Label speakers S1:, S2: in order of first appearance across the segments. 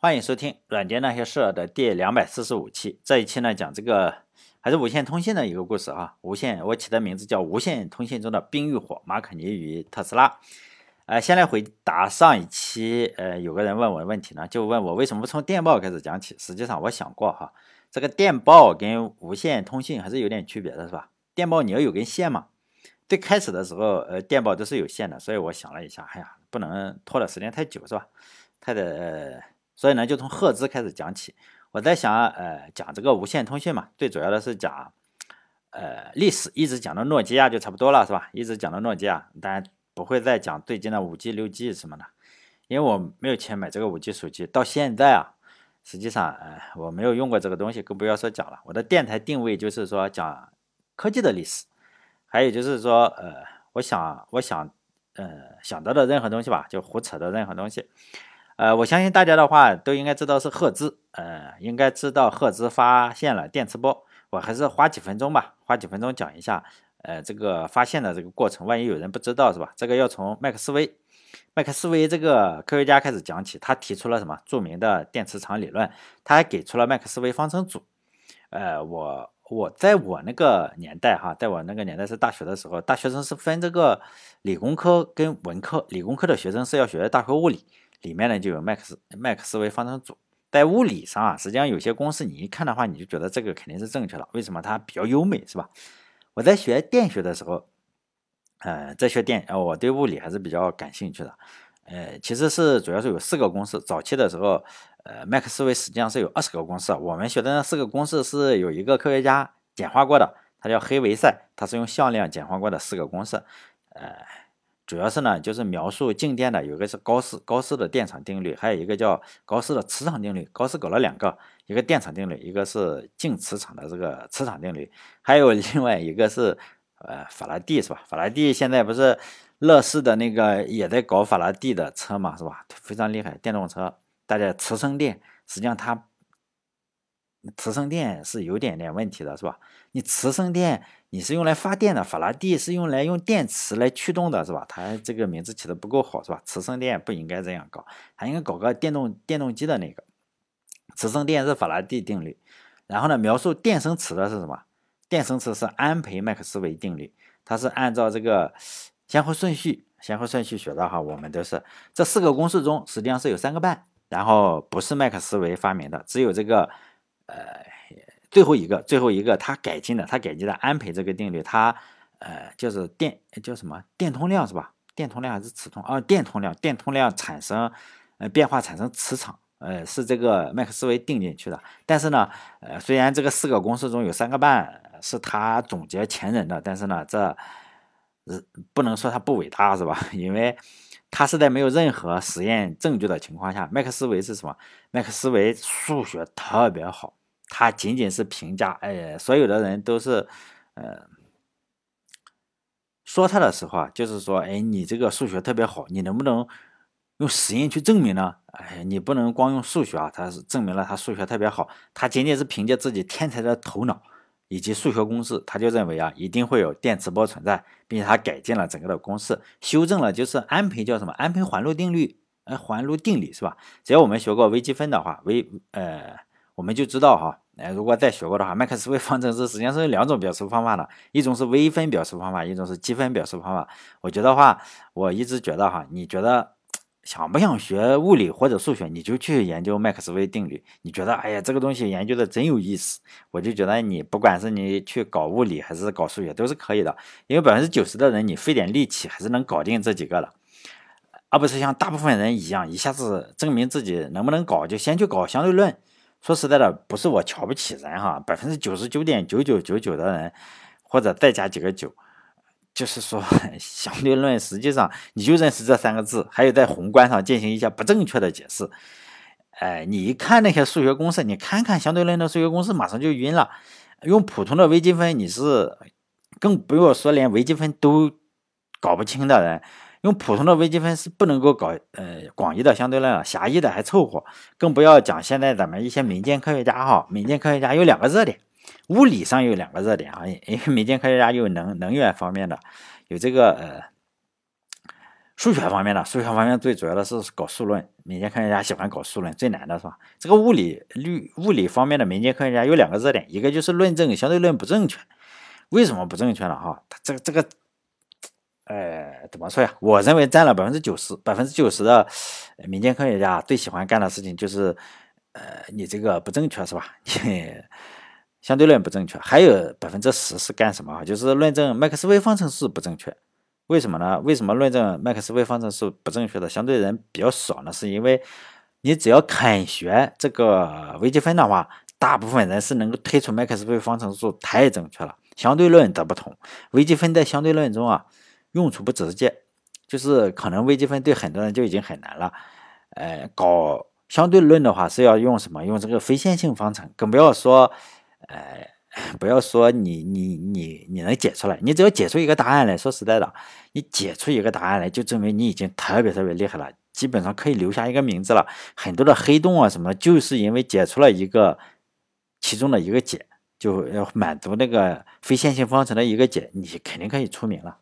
S1: 欢迎收听《软件那些事》的第两百四十五期。这一期呢，讲这个还是无线通信的一个故事啊。无线，我起的名字叫《无线通信中的冰与火》，马可尼与特斯拉。呃，先来回答上一期，呃，有个人问我的问题呢，就问我为什么不从电报开始讲起。实际上，我想过哈，这个电报跟无线通信还是有点区别的，是吧？电报你要有根线嘛。最开始的时候，呃，电报都是有线的，所以我想了一下，哎呀，不能拖的时间太久，是吧？太的。所以呢，就从赫兹开始讲起。我在想，呃，讲这个无线通讯嘛，最主要的是讲，呃，历史，一直讲到诺基亚就差不多了，是吧？一直讲到诺基亚，当然不会再讲最近的五 G、六 G 什么的，因为我没有钱买这个五 G 手机。到现在啊，实际上，呃，我没有用过这个东西，更不要说讲了。我的电台定位就是说讲科技的历史，还有就是说，呃，我想，我想，呃，想到的任何东西吧，就胡扯的任何东西。呃，我相信大家的话都应该知道是赫兹，呃，应该知道赫兹发现了电磁波。我还是花几分钟吧，花几分钟讲一下，呃，这个发现的这个过程。万一有人不知道是吧？这个要从麦克斯韦，麦克斯韦这个科学家开始讲起。他提出了什么著名的电磁场理论？他还给出了麦克斯韦方程组。呃，我我在我那个年代哈，在我那个年代是大学的时候，大学生是分这个理工科跟文科，理工科的学生是要学大学物理。里面呢就有麦克斯麦克斯韦方程组，在物理上啊，实际上有些公式你一看的话，你就觉得这个肯定是正确的。为什么？它比较优美，是吧？我在学电学的时候，呃，在学电，呃，我对物理还是比较感兴趣的。呃，其实是主要是有四个公式。早期的时候，呃，麦克斯韦实际上是有二十个公式。我们学的那四个公式是有一个科学家简化过的，他叫黑维塞，他是用向量简化过的四个公式，呃。主要是呢，就是描述静电的，有一个是高斯高斯的电场定律，还有一个叫高斯的磁场定律。高斯搞了两个，一个电场定律，一个是静磁场的这个磁场定律，还有另外一个是呃法拉第是吧？法拉第现在不是乐视的那个也在搞法拉第的车嘛，是吧？非常厉害，电动车，大家磁生电，实际上它。磁生电是有点点问题的，是吧？你磁生电，你是用来发电的，法拉第是用来用电磁来驱动的，是吧？它这个名字起的不够好，是吧？磁生电不应该这样搞，它应该搞个电动电动机的那个。磁生电是法拉第定律，然后呢，描述电生磁的是什么？电生磁是安培麦克斯韦定律，它是按照这个先后顺序，先后顺序学的哈。我们都是这四个公式中，实际上是有三个半，然后不是麦克斯韦发明的，只有这个。呃，最后一个，最后一个，他改进的，他改进的安培这个定律，它呃就是电叫什么电通量是吧？电通量还是磁通啊？电通量，电通量产生呃变化产生磁场，呃是这个麦克斯韦定进去的。但是呢，呃虽然这个四个公式中有三个半是他总结前人的，但是呢，这呃不能说他不伟大是吧？因为他是在没有任何实验证据的情况下，麦克斯韦是什么？麦克斯韦数学特别好。他仅仅是评价，哎，所有的人都是，呃，说他的时候啊，就是说，哎，你这个数学特别好，你能不能用实验去证明呢？哎，你不能光用数学啊，他是证明了他数学特别好，他仅仅是凭借自己天才的头脑以及数学公式，他就认为啊，一定会有电磁波存在，并且他改进了整个的公式，修正了就是安培叫什么安培环路定律，哎，环路定理是吧？只要我们学过微积分的话，微呃。我们就知道哈，哎，如果再学过的话，麦克斯韦方程式实际上是有两种表示方法的，一种是微分表示方法，一种是积分表示方法。我觉得话，我一直觉得哈，你觉得想不想学物理或者数学，你就去研究麦克斯韦定律。你觉得，哎呀，这个东西研究的真有意思，我就觉得你不管是你去搞物理还是搞数学都是可以的，因为百分之九十的人你费点力气还是能搞定这几个的，而不是像大部分人一样一下子证明自己能不能搞，就先去搞相对论。说实在的，不是我瞧不起人哈，百分之九十九点九九九九的人，或者再加几个九，就是说 相对论实际上你就认识这三个字，还有在宏观上进行一些不正确的解释。哎，你一看那些数学公式，你看看相对论的数学公式，马上就晕了。用普通的微积分，你是更不用说连微积分都搞不清的人。用普通的微积分是不能够搞呃广义的相对论了，狭义的还凑合，更不要讲现在咱们一些民间科学家哈，民间科学家有两个热点，物理上有两个热点啊，因为民间科学家有能能源方面的，有这个呃数学方面的，数学方面最主要的是搞数论，民间科学家喜欢搞数论，最难的是吧？这个物理率物理方面的民间科学家有两个热点，一个就是论证相对论不正确，为什么不正确呢？哈，他这个这个，呃，怎么说呀？我认为占了百分之九十，百分之九十的民间科学家最喜欢干的事情就是，呃，你这个不正确是吧？你相对论不正确，还有百分之十是干什么？就是论证麦克斯韦方程式不正确。为什么呢？为什么论证麦克斯韦方程式不正确的相对人比较少呢？是因为你只要肯学这个微积分的话，大部分人是能够推出麦克斯韦方程式太正确了。相对论则不同，微积分在相对论中啊用处不直接，就是可能微积分对很多人就已经很难了。呃，搞相对论的话是要用什么？用这个非线性方程，更不要说呃。不要说你你你你能解出来，你只要解出一个答案来说实在的，你解出一个答案来，就证明你已经特别特别厉害了，基本上可以留下一个名字了。很多的黑洞啊什么，就是因为解出了一个其中的一个解，就要满足那个非线性方程的一个解，你肯定可以出名了。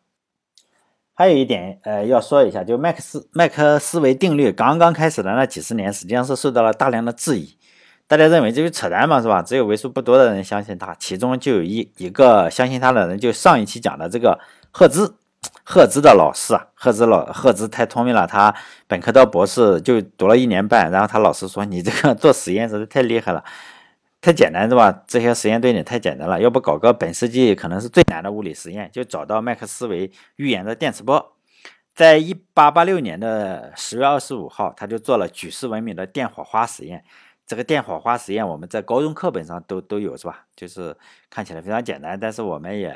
S1: 还有一点，呃，要说一下，就麦克斯麦克斯韦定律刚刚开始的那几十年，实际上是受到了大量的质疑。大家认为这就扯淡嘛，是吧？只有为数不多的人相信他，其中就有一一个相信他的人，就上一期讲的这个赫兹，赫兹的老师啊，赫兹老赫兹太聪明了，他本科到博士就读了一年半，然后他老师说你这个做实验实在太厉害了，太简单是吧？这些实验对你太简单了，要不搞个本世纪可能是最难的物理实验，就找到麦克斯韦预言的电磁波，在一八八六年的十月二十五号，他就做了举世闻名的电火花实验。这个电火花实验，我们在高中课本上都都有，是吧？就是看起来非常简单，但是我们也，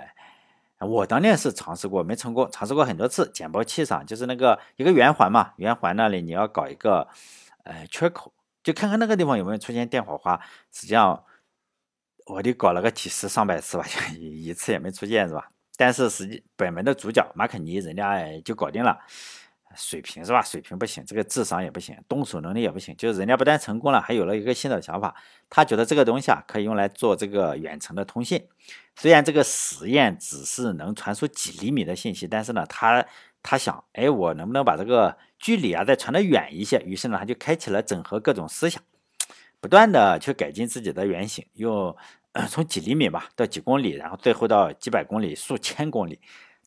S1: 我当年是尝试过，没成功，尝试过很多次。简报器上就是那个一个圆环嘛，圆环那里你要搞一个呃缺口，就看看那个地方有没有出现电火花。实际上，我就搞了个几十上百次吧，一一次也没出现，是吧？但是实际本门的主角马肯尼人家就搞定了。水平是吧？水平不行，这个智商也不行，动手能力也不行。就是人家不但成功了，还有了一个新的想法。他觉得这个东西啊，可以用来做这个远程的通信。虽然这个实验只是能传输几厘米的信息，但是呢，他他想，哎，我能不能把这个距离啊再传得远一些？于是呢，他就开启了整合各种思想，不断的去改进自己的原型，用从几厘米吧到几公里，然后最后到几百公里、数千公里。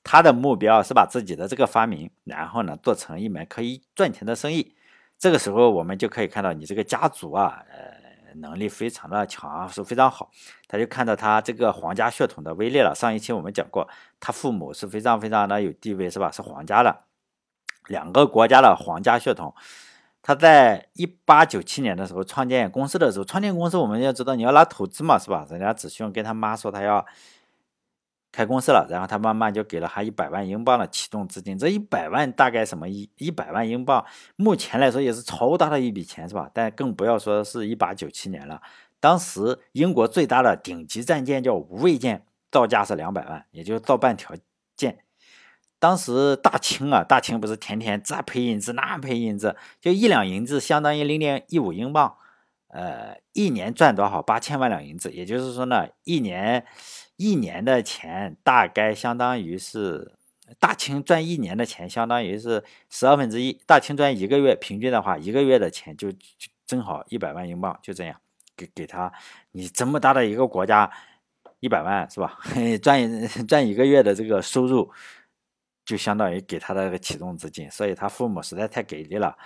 S1: 他的目标是把自己的这个发明，然后呢做成一门可以赚钱的生意。这个时候我们就可以看到你这个家族啊，呃，能力非常的强，是非常好。他就看到他这个皇家血统的威力了。上一期我们讲过，他父母是非常非常的有地位，是吧？是皇家的，两个国家的皇家血统。他在一八九七年的时候创建公司的时候，创建公司我们要知道你要拿投资嘛，是吧？人家只需要跟他妈说他要。开公司了，然后他妈妈就给了他一百万英镑的启动资金。这一百万大概什么一一百万英镑，目前来说也是超大的一笔钱，是吧？但更不要说是一八九七年了。当时英国最大的顶级战舰叫无畏舰，造价是两百万，也就造半条舰。当时大清啊，大清不是天天这赔银子那赔银子，就一两银子相当于零点一五英镑，呃，一年赚多少？八千万两银子，也就是说呢，一年。一年的钱大概相当于是大清赚一年的钱，相当于是十二分之一。大清赚一个月，平均的话，一个月的钱就正好一百万英镑，就这样给给他。你这么大的一个国家，一百万是吧？赚赚一个月的这个收入，就相当于给他的个启动资金。所以他父母实在太给力了，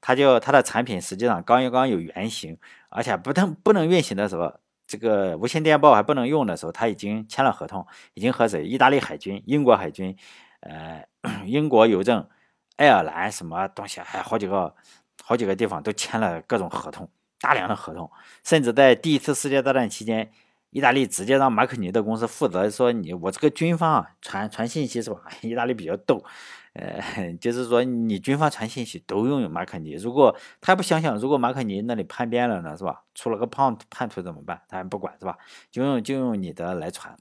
S1: 他就他的产品实际上刚刚有原型，而且不能不能运行的时候。这个无线电报还不能用的时候，他已经签了合同，已经和谁？意大利海军、英国海军、呃，英国邮政、爱尔兰什么东西，还好几个、好几个地方都签了各种合同，大量的合同。甚至在第一次世界大战期间，意大利直接让马可尼的公司负责说：“你我这个军方啊，传传信息是吧？” 意大利比较逗。呃，就是说你军方传信息都用马可尼，如果他不想想，如果马可尼那里叛变了呢，是吧？出了个叛叛徒怎么办？他还不管是吧？就用就用你的来传。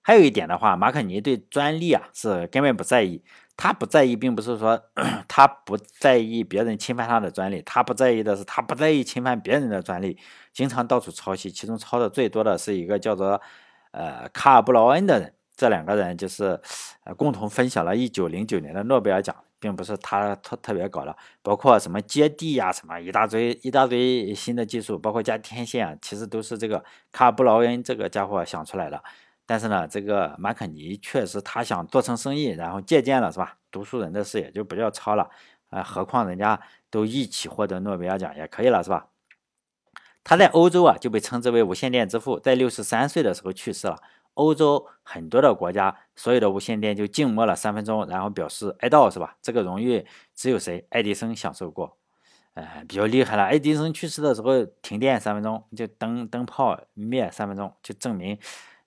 S1: 还有一点的话，马可尼对专利啊是根本不在意，他不在意，并不是说 他不在意别人侵犯他的专利，他不在意的是他不在意侵犯别人的专利，经常到处抄袭，其中抄的最多的是一个叫做呃卡尔布劳恩的人。这两个人就是呃共同分享了一九零九年的诺贝尔奖，并不是他特特别搞的，包括什么接地呀，什么一大堆一大堆新的技术，包括加天线啊，其实都是这个卡布劳恩这个家伙想出来的。但是呢，这个马可尼确实他想做成生意，然后借鉴了是吧？读书人的事也就不叫抄了啊，何况人家都一起获得诺贝尔奖也可以了是吧？他在欧洲啊就被称之为无线电之父，在六十三岁的时候去世了。欧洲很多的国家所有的无线电就静默了三分钟，然后表示哀悼是吧？这个荣誉只有谁？爱迪生享受过，呃，比较厉害了。爱迪生去世的时候停电三分钟，就灯灯泡灭三分钟，就证明，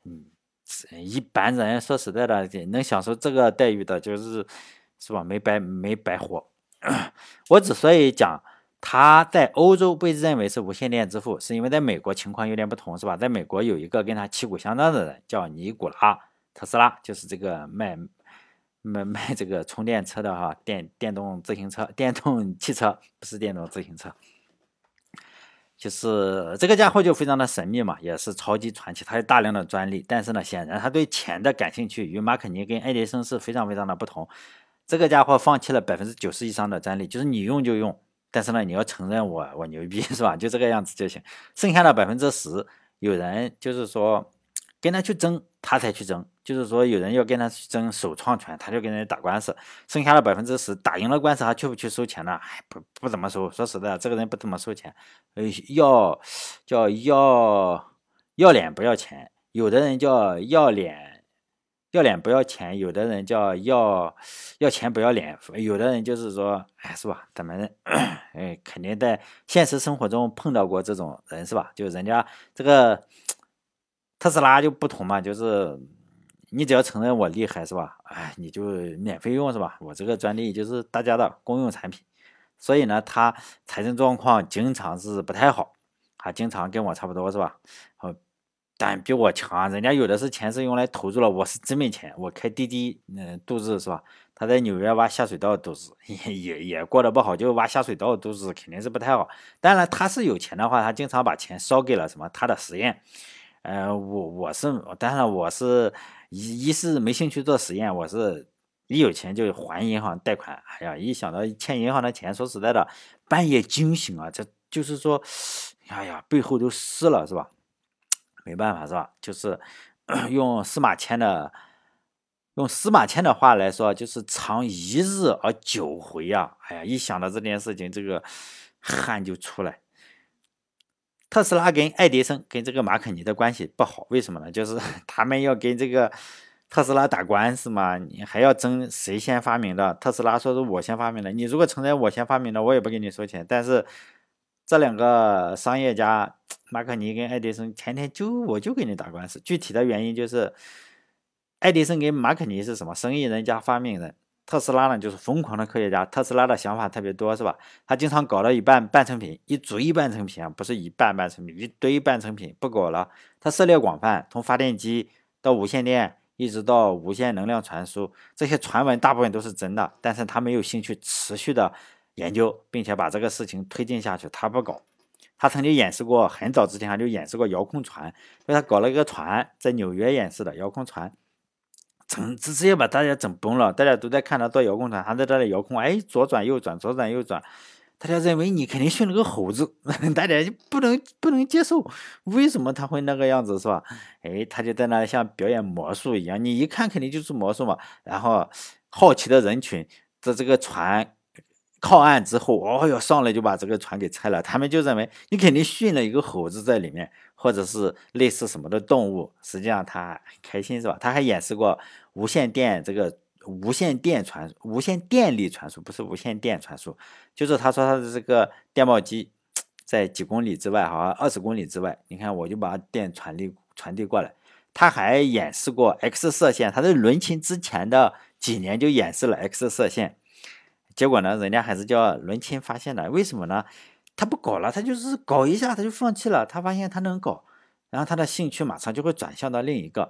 S1: 嗯。一般人说实在的，能享受这个待遇的，就是是吧？没白没白活。我之所以讲他在欧洲被认为是无线电之父，是因为在美国情况有点不同，是吧？在美国有一个跟他旗鼓相当的人，叫尼古拉特斯拉，就是这个卖卖卖这个充电车的哈，电电动自行车、电动汽车，不是电动自行车。就是这个家伙就非常的神秘嘛，也是超级传奇。他有大量的专利，但是呢，显然他对钱的感兴趣与马可尼跟爱迪生是非常非常的不同。这个家伙放弃了百分之九十以上的专利，就是你用就用，但是呢，你要承认我我牛逼 是吧？就这个样子就行。剩下的百分之十，有人就是说跟他去争，他才去争。就是说，有人要跟他去争首创权，他就跟人家打官司。剩下的百分之十，打赢了官司还去不去收钱呢？哎，不不怎么收。说实在，这个人不怎么收钱。呃，要叫要要脸不要钱。有的人叫要脸要脸不要钱，有的人叫要要钱不要脸。有的人就是说，哎，是吧？咱们哎，肯定在现实生活中碰到过这种人，是吧？就人家这个特斯拉就不同嘛，就是。你只要承认我厉害是吧？哎，你就免费用是吧？我这个专利就是大家的公用产品，所以呢，他财政状况经常是不太好，他经常跟我差不多是吧？哦，但比我强，人家有的是钱是用来投入了，我是真没钱，我开滴滴嗯度日是吧？他在纽约挖下水道度日，也也也过得不好，就挖下水道度日肯定是不太好。当然他是有钱的话，他经常把钱烧给了什么他的实验。呃，我我是当然我是。一一是没兴趣做实验，我是一有钱就还银行贷款。哎呀，一想到欠银行的钱，说实在的，半夜惊醒啊，这就是说，哎呀，背后都湿了，是吧？没办法，是吧？就是 用司马迁的用司马迁的话来说，就是长一日而久回呀。哎呀，一想到这件事情，这个汗就出来。特斯拉跟爱迪生跟这个马可尼的关系不好，为什么呢？就是 他们要跟这个特斯拉打官司嘛，你还要争谁先发明的。特斯拉说是我先发明的，你如果承认我先发明的，我也不给你收钱。但是这两个商业家马可尼跟爱迪生前天就我就跟你打官司，具体的原因就是爱迪生跟马可尼是什么生意人加发明人。特斯拉呢，就是疯狂的科学家。特斯拉的想法特别多，是吧？他经常搞了一半半成品，一堆半成品啊，不是一半半成品，一堆半成品不搞了。他涉猎广泛，从发电机到无线电，一直到无线能量传输，这些传闻大部分都是真的，但是他没有兴趣持续的研究，并且把这个事情推进下去，他不搞。他曾经演示过，很早之前他就演示过遥控船，因为他搞了一个船，在纽约演示的遥控船。整直接把大家整崩了，大家都在看他做遥控船，他在这里遥控，哎，左转右转，左转右转，大家认为你肯定训了个猴子，大家就不能不能接受，为什么他会那个样子是吧？哎，他就在那像表演魔术一样，你一看肯定就是魔术嘛。然后好奇的人群在这个船靠岸之后，哦哟，上来就把这个船给拆了，他们就认为你肯定训了一个猴子在里面。或者是类似什么的动物，实际上他开心是吧？他还演示过无线电这个无线电传无线电力传输，不是无线电传输，就是他说他的这个电报机 在几公里之外，好像二十公里之外，你看我就把电传递传递过来。他还演示过 X 射线，他在伦琴之前的几年就演示了 X 射线，结果呢，人家还是叫伦琴发现的，为什么呢？他不搞了，他就是搞一下他就放弃了。他发现他能搞，然后他的兴趣马上就会转向到另一个，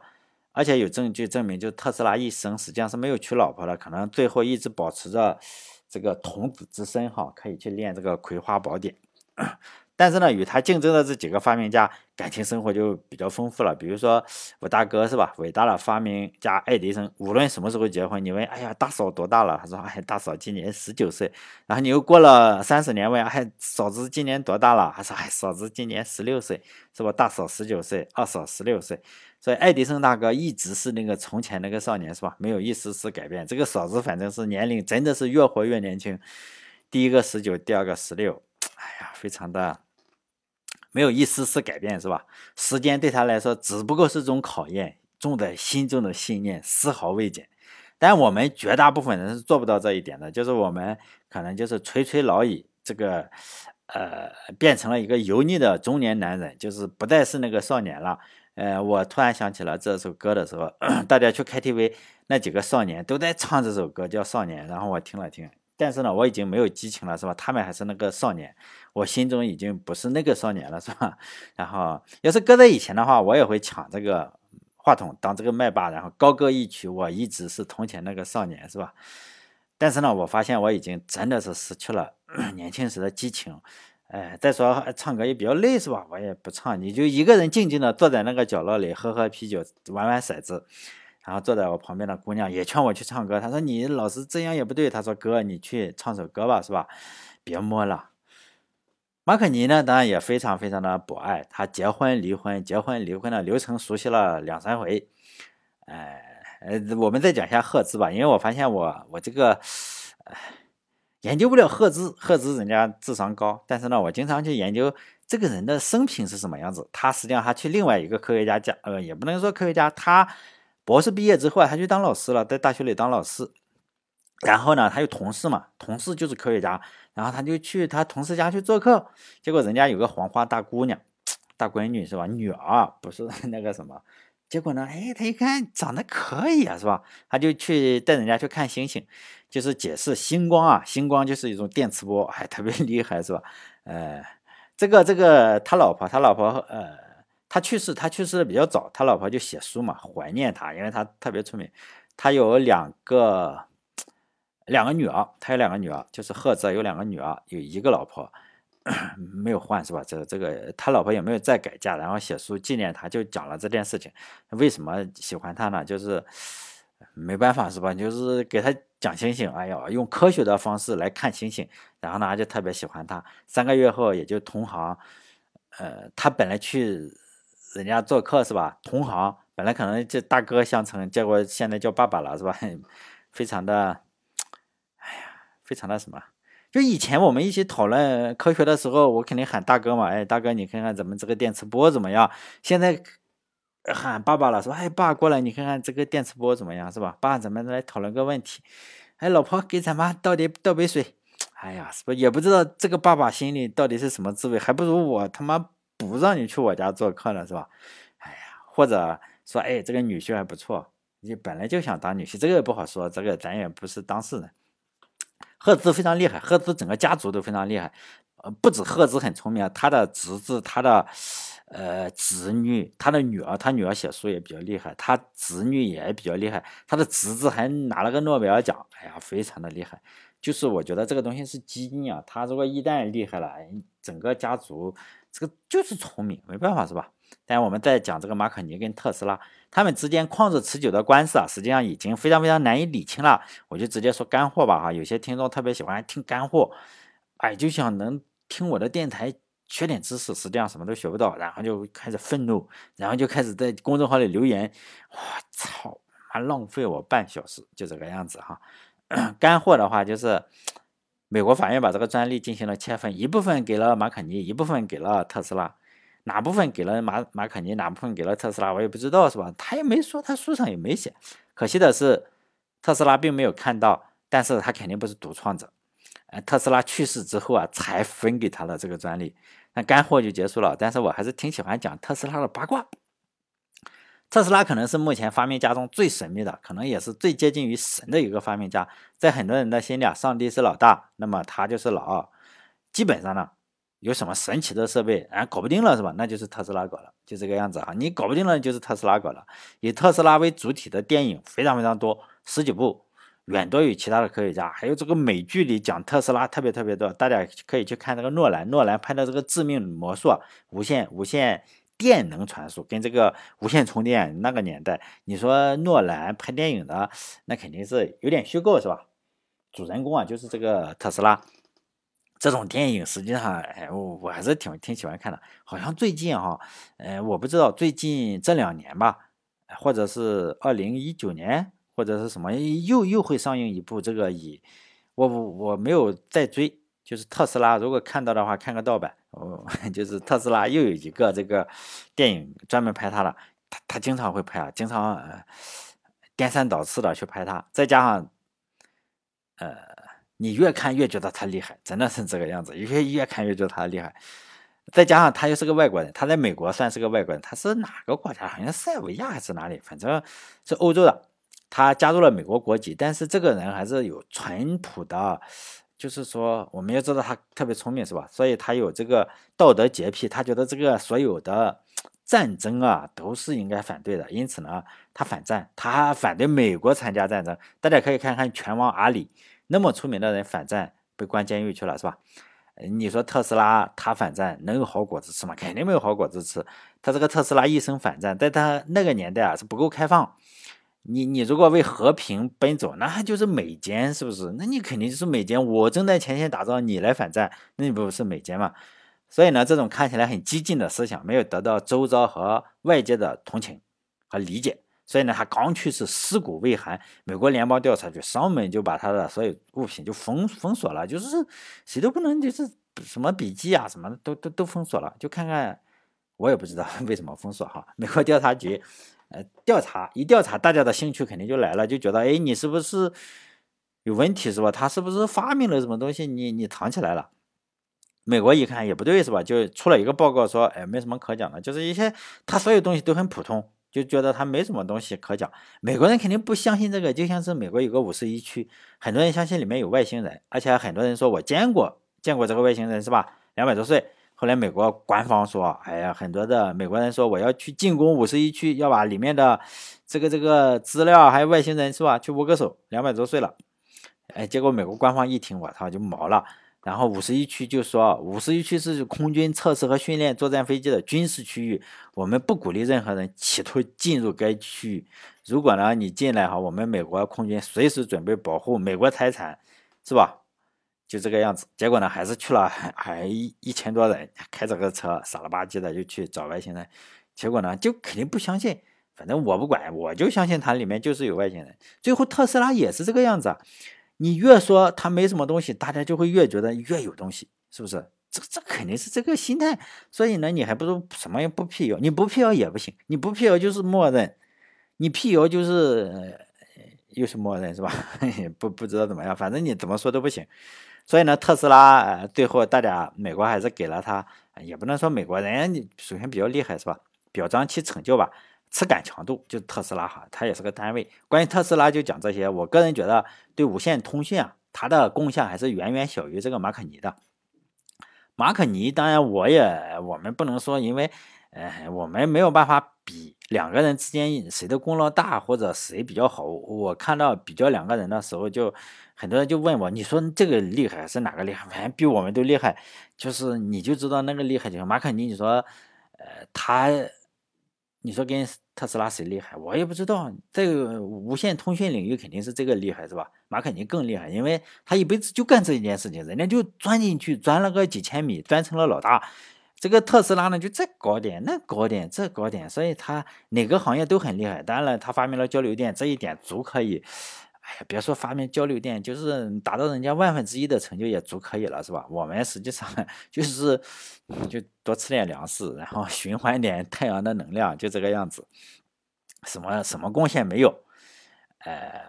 S1: 而且有证据证明，就特斯拉一生实际上是没有娶老婆的，可能最后一直保持着这个童子之身哈，可以去练这个葵花宝典。但是呢，与他竞争的这几个发明家感情生活就比较丰富了。比如说我大哥是吧，伟大的发明家爱迪生，无论什么时候结婚，你问，哎呀，大嫂多大了？他说，哎，大嫂今年十九岁。然后你又过了三十年，问，哎，嫂子今年多大了？他说，哎，嫂子今年十六岁，是吧？大嫂十九岁，二嫂十六岁。所以爱迪生大哥一直是那个从前那个少年，是吧？没有一丝丝改变。这个嫂子反正是年龄真的是越活越年轻，第一个十九，第二个十六，哎呀，非常的。没有一丝丝改变，是吧？时间对他来说只不过是种考验，重在心中的信念丝毫未减。但我们绝大部分人是做不到这一点的，就是我们可能就是垂垂老矣，这个呃变成了一个油腻的中年男人，就是不再是那个少年了。呃，我突然想起了这首歌的时候，大家去 KTV，那几个少年都在唱这首歌，叫《少年》，然后我听了听。但是呢，我已经没有激情了，是吧？他们还是那个少年，我心中已经不是那个少年了，是吧？然后，要是搁在以前的话，我也会抢这个话筒当这个麦霸，然后高歌一曲，我一直是从前那个少年，是吧？但是呢，我发现我已经真的是失去了 年轻时的激情。哎，再说唱歌也比较累，是吧？我也不唱，你就一个人静静的坐在那个角落里，喝喝啤酒，玩玩骰子。然后坐在我旁边的姑娘也劝我去唱歌，她说你老是这样也不对，她说哥你去唱首歌吧，是吧？别摸了。马可尼呢，当然也非常非常的博爱，他结婚离婚，结婚离婚的流程熟悉了两三回。哎，呃，我们再讲一下赫兹吧，因为我发现我我这个研究不了赫兹，赫兹人家智商高，但是呢，我经常去研究这个人的生平是什么样子。他实际上他去另外一个科学家家，呃，也不能说科学家，他。博士毕业之后啊，他去当老师了，在大学里当老师。然后呢，他有同事嘛，同事就是科学家，然后他就去他同事家去做客。结果人家有个黄花大姑娘，大闺女是吧？女儿不是 那个什么。结果呢，哎，他一看长得可以啊，是吧？他就去带人家去看星星，就是解释星光啊，星光就是一种电磁波，还特别厉害，是吧？呃，这个这个他老婆，他老婆呃。他去世，他去世的比较早，他老婆就写书嘛，怀念他，因为他特别出名。他有两个两个女儿，他有两个女儿，就是赫哲有两个女儿，有一个老婆 没有换，是吧？这这个他老婆也没有再改嫁，然后写书纪念他，就讲了这件事情。为什么喜欢他呢？就是没办法，是吧？就是给他讲星星，哎呀，用科学的方式来看星星，然后呢就特别喜欢他。三个月后也就同行，呃，他本来去。人家做客是吧？同行本来可能就大哥相称，结果现在叫爸爸了是吧？非常的，非常的什么？就以前我们一起讨论科学的时候，我肯定喊大哥嘛。哎，大哥，你看看咱们这个电磁波怎么样？现在喊爸爸了说？哎，爸过来，你看看这个电磁波怎么样是吧？爸，咱们来讨论个问题。哎，老婆，给咱妈倒点倒杯水。哎呀，是不也不知道这个爸爸心里到底是什么滋味？还不如我他妈。不让你去我家做客了是吧？哎呀，或者说，哎，这个女婿还不错，你本来就想当女婿，这个也不好说，这个咱也不是当事人。赫兹非常厉害，赫兹整个家族都非常厉害，呃，不止赫兹很聪明啊，他的侄子、他的呃侄女、他的女儿，他女儿写书也比较厉害，他侄女也比较厉害，他的侄子还拿了个诺贝尔奖，哎呀，非常的厉害。就是我觉得这个东西是基因啊，他如果一旦厉害了，整个家族。这个就是聪明，没办法是吧？但我们在讲这个马可尼跟特斯拉他们之间旷日持久的官司啊，实际上已经非常非常难以理清了。我就直接说干货吧哈，有些听众特别喜欢听干货，哎，就想能听我的电台学点知识，实际上什么都学不到，然后就开始愤怒，然后就开始在公众号里留言，我操，还浪费我半小时，就这个样子哈。干货的话就是。美国法院把这个专利进行了切分，一部分给了马可尼，一部分给了特斯拉。哪部分给了马马可尼，哪部分给了特斯拉，我也不知道，是吧？他也没说，他书上也没写。可惜的是，特斯拉并没有看到，但是他肯定不是独创者。呃，特斯拉去世之后啊，才分给他的这个专利。那干货就结束了，但是我还是挺喜欢讲特斯拉的八卦。特斯拉可能是目前发明家中最神秘的，可能也是最接近于神的一个发明家。在很多人的心里啊，上帝是老大，那么他就是老二。基本上呢，有什么神奇的设备，哎，搞不定了是吧？那就是特斯拉搞了，就这个样子啊。你搞不定了，就是特斯拉搞了。以特斯拉为主体的电影非常非常多，十几部，远多于其他的科学家。还有这个美剧里讲特斯拉特别特别多，大家可以去看这个诺兰，诺兰拍的这个《致命魔术》，无线无线电能传输，跟这个无线充电那个年代，你说诺兰拍电影的，那肯定是有点虚构，是吧？主人公啊，就是这个特斯拉。这种电影实际上，哎，我我还是挺挺喜欢看的。好像最近哈，呃，我不知道最近这两年吧，或者是二零一九年，或者是什么，又又会上映一部这个以我我我没有再追，就是特斯拉。如果看到的话，看个盗版。哦，就是特斯拉又有一个这个电影专门拍他的，他他经常会拍啊，经常颠三倒四的去拍他，再加上呃。你越看越觉得他厉害，真的是这个样子。越越看越觉得他厉害，再加上他又是个外国人，他在美国算是个外国人。他是哪个国家？好像塞尔维亚还是哪里？反正是欧洲的。他加入了美国国籍，但是这个人还是有淳朴的，就是说我们要知道他特别聪明，是吧？所以他有这个道德洁癖，他觉得这个所有的战争啊都是应该反对的，因此呢，他反战，他反对美国参加战争。大家可以看看拳王阿里。那么出名的人反战被关监狱去了是吧？你说特斯拉他反战能有好果子吃吗？肯定没有好果子吃。他这个特斯拉一生反战，在他那个年代啊是不够开放。你你如果为和平奔走，那就是美奸是不是？那你肯定就是美奸。我正在前线打仗，你来反战，那你不是美奸吗？所以呢，这种看起来很激进的思想，没有得到周遭和外界的同情和理解。所以呢，他刚去世，尸骨未寒，美国联邦调查局上门就把他的所有物品就封封锁了，就是谁都不能，就是什么笔记啊，什么的都都都封锁了。就看看，我也不知道 为什么封锁哈。美国调查局，呃，调查一调查，大家的兴趣肯定就来了，就觉得，哎，你是不是有问题是吧？他是不是发明了什么东西？你你藏起来了？美国一看也不对是吧？就出了一个报告说，哎，没什么可讲的，就是一些他所有东西都很普通。就觉得他没什么东西可讲，美国人肯定不相信这个，就像是美国有个五十一区，很多人相信里面有外星人，而且很多人说我见过见过这个外星人是吧？两百多岁，后来美国官方说，哎呀，很多的美国人说我要去进攻五十一区，要把里面的这个这个资料还有外星人是吧？去握个手，两百多岁了，哎，结果美国官方一听，我操，就毛了。然后五十一区就说，五十一区是空军测试和训练作战飞机的军事区域，我们不鼓励任何人企图进入该区域。如果呢你进来哈，我们美国空军随时准备保护美国财产，是吧？就这个样子。结果呢还是去了，还一一千多人开着个车，傻了吧唧的就去找外星人。结果呢就肯定不相信，反正我不管，我就相信它里面就是有外星人。最后特斯拉也是这个样子。你越说他没什么东西，大家就会越觉得越有东西，是不是？这这肯定是这个心态。所以呢，你还不如什么也不辟谣，你不辟谣也不行，你不辟谣就是默认，你辟谣就是又是默认，是吧？不不知道怎么样，反正你怎么说都不行。所以呢，特斯拉呃最后大家美国还是给了他，也不能说美国人首先比较厉害，是吧？表彰其成就吧。磁感强度就是特斯拉哈，它也是个单位。关于特斯拉就讲这些。我个人觉得对无线通讯啊，它的贡献还是远远小于这个马可尼的。马可尼当然我也我们不能说，因为呃我们没有办法比两个人之间谁的功劳大或者谁比较好。我看到比较两个人的时候，就很多人就问我，你说这个厉害是哪个厉害？反正比我们都厉害，就是你就知道那个厉害就行。马可尼，你说呃他。你说跟特斯拉谁厉害？我也不知道。这个无线通讯领域肯定是这个厉害，是吧？马肯尼更厉害，因为他一辈子就干这一件事情，人家就钻进去，钻了个几千米，钻成了老大。这个特斯拉呢，就这搞点，那搞点，这搞点，所以他哪个行业都很厉害。当然了，他发明了交流电，这一点足可以。哎呀，别说发明交流电，就是达到人家万分之一的成就也足可以了，是吧？我们实际上 就是就多吃点粮食，然后循环点太阳的能量，就这个样子。什么什么贡献没有？呃，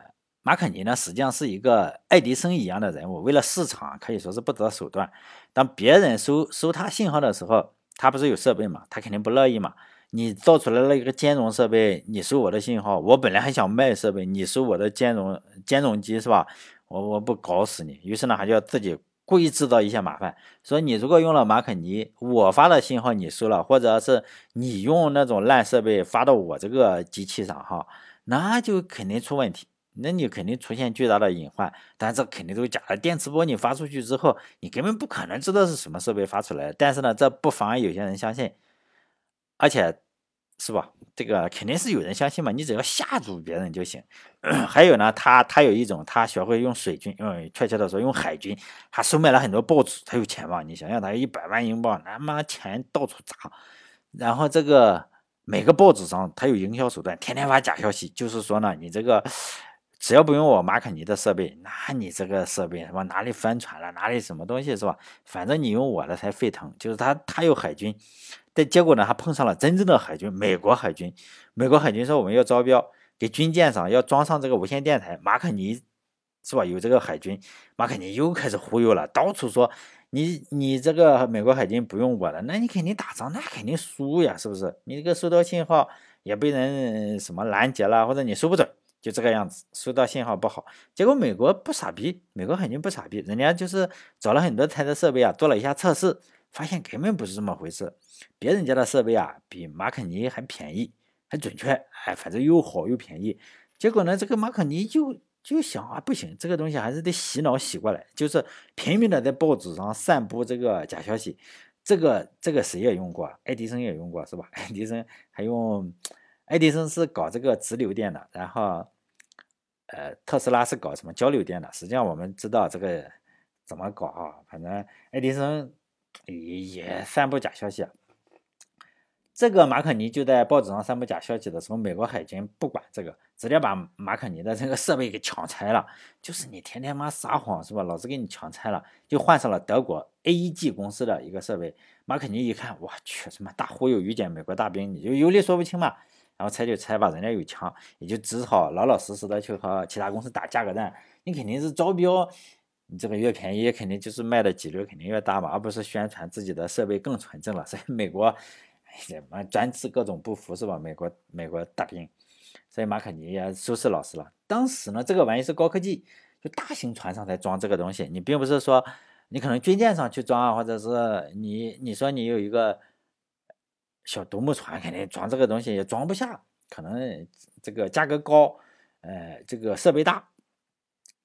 S1: 马可尼呢，实际上是一个爱迪生一样的人物，为了市场可以说是不择手段。当别人收收他信号的时候，他不是有设备嘛，他肯定不乐意嘛。你造出来了一个兼容设备，你收我的信号，我本来还想卖设备，你收我的兼容兼容机是吧？我我不搞死你，于是呢，还就要自己故意制造一些麻烦。说你如果用了马可尼，我发的信号你收了，或者是你用那种烂设备发到我这个机器上哈，那就肯定出问题。那你肯定出现巨大的隐患。但这肯定都是假的。电磁波你发出去之后，你根本不可能知道是什么设备发出来的。但是呢，这不妨碍有些人相信，而且。是吧？这个肯定是有人相信嘛，你只要吓住别人就行。还有呢，他他有一种，他学会用水军，嗯确切的说用海军，他收买了很多报纸，他有钱嘛？你想想，他一百万英镑，他妈钱到处砸。然后这个每个报纸上他有营销手段，天天发假消息，就是说呢，你这个只要不用我马可尼的设备，那你这个设备什么？哪里翻船了，哪里什么东西是吧？反正你用我的才沸腾。就是他他有海军。但结果呢？他碰上了真正的海军，美国海军。美国海军说我们要招标，给军舰上要装上这个无线电台。马可尼是吧？有这个海军，马可尼又开始忽悠了，到处说你你这个美国海军不用我的，那你肯定打仗，那肯定输呀，是不是？你这个收到信号也被人什么拦截了，或者你收不准，就这个样子，收到信号不好。结果美国不傻逼，美国海军不傻逼，人家就是找了很多台的设备啊，做了一下测试。发现根本不是这么回事，别人家的设备啊比马可尼还便宜，还准确，哎，反正又好又便宜。结果呢，这个马可尼就就想啊，不行，这个东西还是得洗脑洗过来，就是拼命的在报纸上散布这个假消息。这个这个谁也用过，爱迪生也用过，是吧？爱迪生还用，爱迪生是搞这个直流电的，然后，呃，特斯拉是搞什么交流电的。实际上我们知道这个怎么搞啊，反正爱迪生。也也散布假消息！这个马可尼就在报纸上散布假消息的时候，美国海军不管这个，直接把马可尼的这个设备给抢拆了。就是你天天妈撒谎是吧？老子给你抢拆了，就换上了德国 A.E.G 公司的一个设备。马可尼一看，我去，什么大忽悠，遇见美国大兵，你就有理说不清嘛。然后拆就拆吧，人家有枪，也就只好老老实实的去和其他公司打价格战。你肯定是招标。你这个越便宜，肯定就是卖的几率肯定越大嘛，而不是宣传自己的设备更纯正了。所以美国，什么专治各种不服是吧？美国美国大兵，所以马可尼也收拾老实了。当时呢，这个玩意是高科技，就大型船上才装这个东西。你并不是说你可能军舰上去装啊，或者是你你说你有一个小独木船，肯定装这个东西也装不下，可能这个价格高，呃，这个设备大。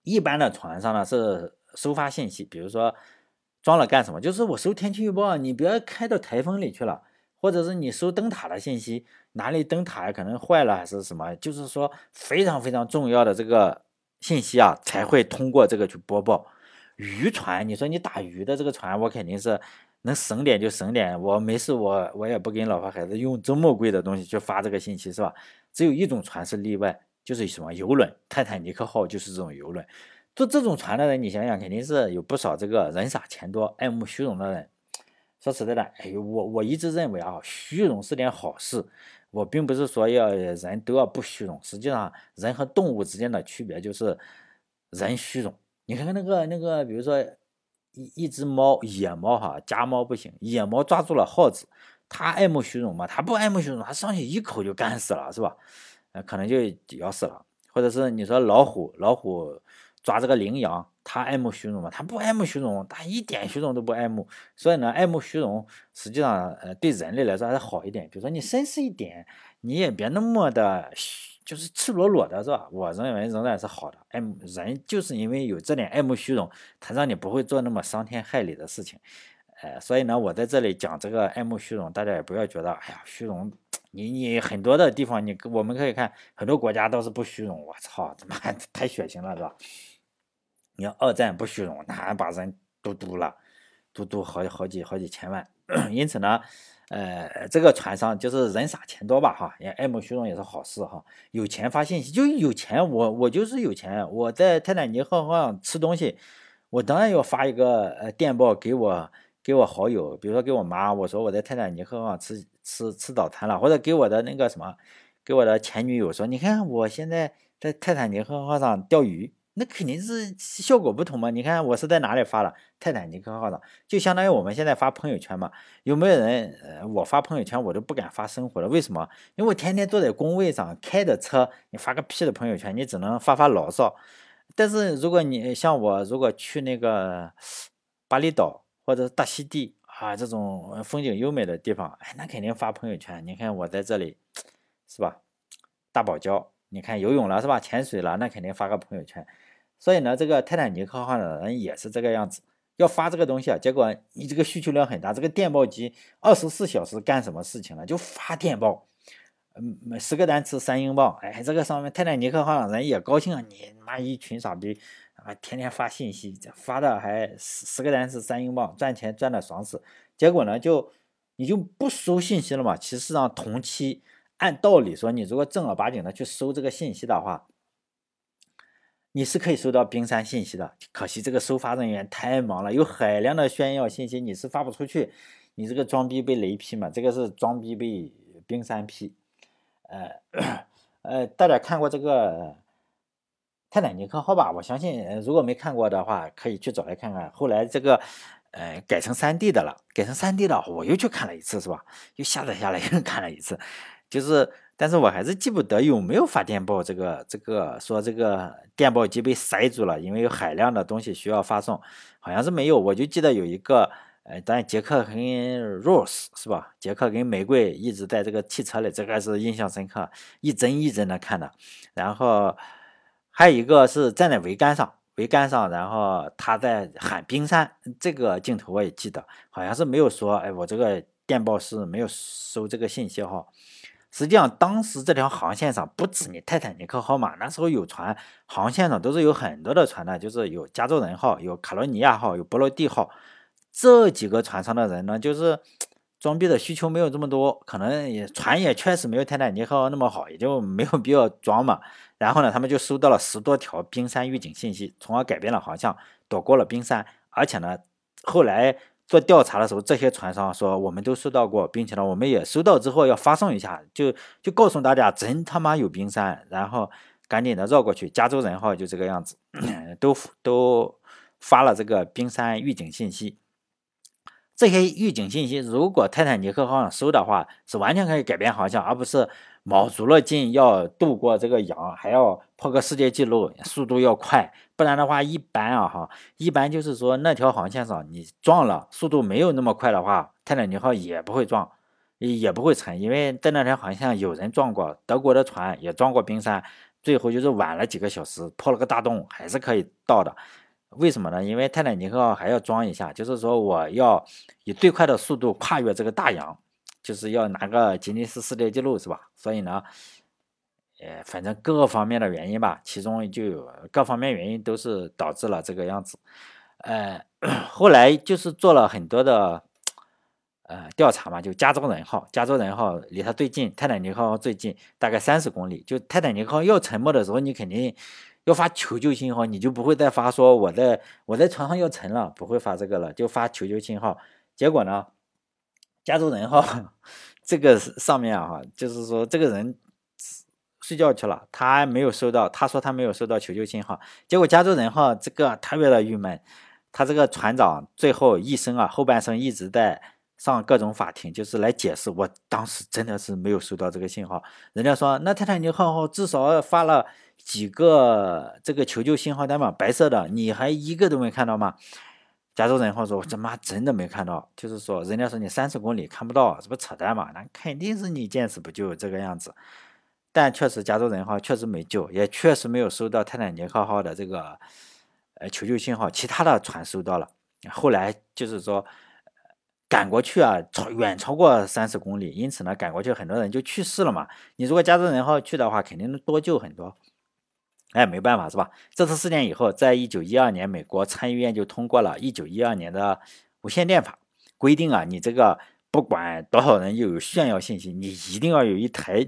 S1: 一般的船上呢是收发信息，比如说装了干什么？就是我收天气预报，你别开到台风里去了，或者是你收灯塔的信息，哪里灯塔可能坏了还是什么？就是说非常非常重要的这个信息啊，才会通过这个去播报。渔船，你说你打鱼的这个船，我肯定是能省点就省点，我没事我我也不给老婆孩子用这么贵的东西去发这个信息，是吧？只有一种船是例外。就是什么游轮，泰坦尼克号就是这种游轮。坐这种船的人，你想想，肯定是有不少这个人傻钱多、爱慕虚荣的人。说实在的，哎，我我一直认为啊，虚荣是件好事。我并不是说要人都要不虚荣，实际上人和动物之间的区别就是人虚荣。你看看那个那个，比如说一一只猫，野猫哈，家猫不行，野猫抓住了耗子，它爱慕虚荣嘛？它不爱慕虚荣，它上去一口就干死了，是吧？呃，可能就咬死了，或者是你说老虎，老虎抓这个羚羊，它爱慕虚荣嘛？它不爱慕虚荣，它一点虚荣都不爱慕。所以呢，爱慕虚荣，实际上呃对人类来说还是好一点。比如说你绅士一点，你也别那么的，就是赤裸裸的，是吧？我认为仍然是好的。爱慕人就是因为有这点爱慕虚荣，才让你不会做那么伤天害理的事情。呃，所以呢，我在这里讲这个爱慕虚荣，大家也不要觉得，哎呀，虚荣。你你很多的地方，你我们可以看很多国家都是不虚荣，我操，他妈太血腥了，是吧？你要二战不虚荣，那把人都毒了，都毒好好几好几千万。因此呢，呃，这个船上就是人傻钱多吧，哈，也爱慕虚荣也是好事哈。有钱发信息就有钱，我我就是有钱，我在泰坦尼克号上吃东西，我当然要发一个呃电报给我。给我好友，比如说给我妈，我说我在泰坦尼克号上吃吃吃早餐了，或者给我的那个什么，给我的前女友说，你看我现在在泰坦尼克号上钓鱼，那肯定是效果不同嘛。你看我是在哪里发了？泰坦尼克号上，就相当于我们现在发朋友圈嘛。有没有人？呃，我发朋友圈我都不敢发生活了，为什么？因为我天天坐在工位上开着车，你发个屁的朋友圈，你只能发发牢骚。但是如果你像我，如果去那个巴厘岛。或者大溪地啊，这种风景优美的地方，哎，那肯定发朋友圈。你看我在这里，是吧？大堡礁，你看游泳了是吧？潜水了，那肯定发个朋友圈。所以呢，这个泰坦尼克号的人也是这个样子，要发这个东西啊，结果你这个需求量很大，这个电报机二十四小时干什么事情呢？就发电报，嗯，十个单词三英镑，哎，这个上面泰坦尼克号上人也高兴啊，你妈一群傻逼啊，天天发信息，发的还十十个单词三英镑，赚钱赚的爽死。结果呢，就你就不收信息了嘛？其实上同期按道理说，你如果正儿八经的去收这个信息的话。你是可以收到冰山信息的，可惜这个收发人员太忙了，有海量的炫耀信息，你是发不出去。你这个装逼被雷劈嘛？这个是装逼被冰山劈。呃 呃，大家看过这个泰坦尼克号吧？我相信，如果没看过的话，可以去找来看看。后来这个呃改成三 D 的了，改成三 D 的，我又去看了一次，是吧？又下载下来又看了一次，就是。但是我还是记不得有没有发电报，这个这个说这个电报机被塞住了，因为有海量的东西需要发送，好像是没有。我就记得有一个，呃，当然杰克跟 Rose 是吧？杰克跟玫瑰一直在这个汽车里，这个是印象深刻，一帧一帧的看的。然后还有一个是站在桅杆上，桅杆上，然后他在喊冰山，这个镜头我也记得，好像是没有说，哎，我这个电报是没有收这个信息哈。实际上，当时这条航线上不止你泰坦尼克号嘛，那时候有船，航线上都是有很多的船的，就是有加州人号、有卡罗尼亚号、有波罗的号，这几个船上的人呢，就是装逼的需求没有这么多，可能也船也确实没有泰坦尼克号那么好，也就没有必要装嘛。然后呢，他们就收到了十多条冰山预警信息，从而改变了航向，躲过了冰山，而且呢，后来。做调查的时候，这些船商说我们都收到过，并且呢，我们也收到之后要发送一下，就就告诉大家真他妈有冰山，然后赶紧的绕过去。加州人号就这个样子，都都发了这个冰山预警信息。这些预警信息，如果泰坦尼克号上收的话，是完全可以改变航向，而不是卯足了劲要渡过这个洋，还要破个世界纪录，速度要快。不然的话，一般啊哈，一般就是说那条航线上你撞了，速度没有那么快的话，泰坦尼克号也不会撞，也不会沉，因为在那条航线上有人撞过，德国的船也撞过冰山，最后就是晚了几个小时，破了个大洞，还是可以到的。为什么呢？因为泰坦尼克号还要装一下，就是说我要以最快的速度跨越这个大洋，就是要拿个吉尼斯世界纪录，是吧？所以呢，呃，反正各个方面的原因吧，其中就有各方面原因都是导致了这个样子。呃，后来就是做了很多的呃调查嘛，就加州人号，加州人号离它最近，泰坦尼克号最近，大概三十公里。就泰坦尼克号要沉没的时候，你肯定。要发求救信号，你就不会再发说我在我在船上要沉了，不会发这个了，就发求救信号。结果呢，加州人号 这个上面啊，就是说这个人睡觉去了，他没有收到，他说他没有收到求救信号。结果加州人号这个特别的郁闷，他这个船长最后一生啊后半生一直在上各种法庭，就是来解释，我当时真的是没有收到这个信号。人家说那泰坦尼克号至少发了。几个这个求救信号单嘛，白色的，你还一个都没看到吗？加州人号说：“我他妈真的没看到。”就是说，人家说你三十公里看不到，这不扯淡嘛？那肯定是你见死不救这个样子。但确实，加州人号确实没救，也确实没有收到泰坦尼克号的这个呃求救信号。其他的船收到了，后来就是说赶过去啊，超远超过三十公里，因此呢，赶过去很多人就去世了嘛。你如果加州人号去的话，肯定能多救很多。哎，没办法是吧？这次事件以后，在一九一二年，美国参议院就通过了一九一二年的无线电法，规定啊，你这个不管多少人又有炫耀信息，你一定要有一台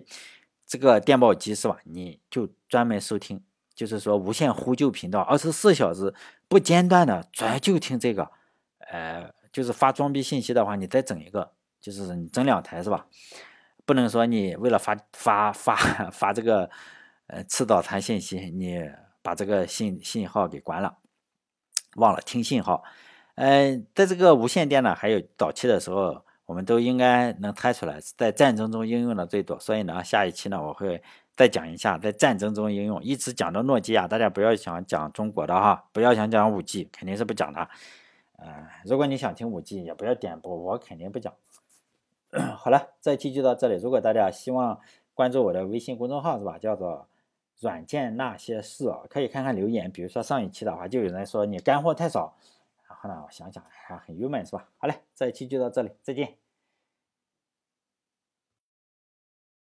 S1: 这个电报机是吧？你就专门收听，就是说无线呼救频道，二十四小时不间断的专就听这个。呃，就是发装逼信息的话，你再整一个，就是你整两台是吧？不能说你为了发发发发这个。呃，吃早餐信息，你把这个信信号给关了，忘了听信号。嗯，在这个无线电呢，还有早期的时候，我们都应该能猜出来，在战争中应用的最多。所以呢，下一期呢，我会再讲一下在战争中应用，一直讲到诺基亚。大家不要想讲中国的哈，不要想讲五 G，肯定是不讲的。嗯，如果你想听五 G，也不要点播，我肯定不讲。好了，这一期就到这里。如果大家希望关注我的微信公众号是吧？叫做。软件那些事啊，可以看看留言。比如说上一期的话，就有人说你干货太少，然后呢，我想想还很郁闷，是吧？好嘞，这一期就到这里，再见。